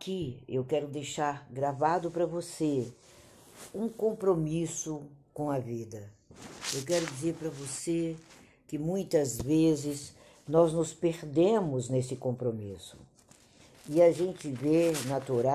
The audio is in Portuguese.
Aqui eu quero deixar gravado para você um compromisso com a vida. Eu quero dizer para você que muitas vezes nós nos perdemos nesse compromisso. E a gente vê natural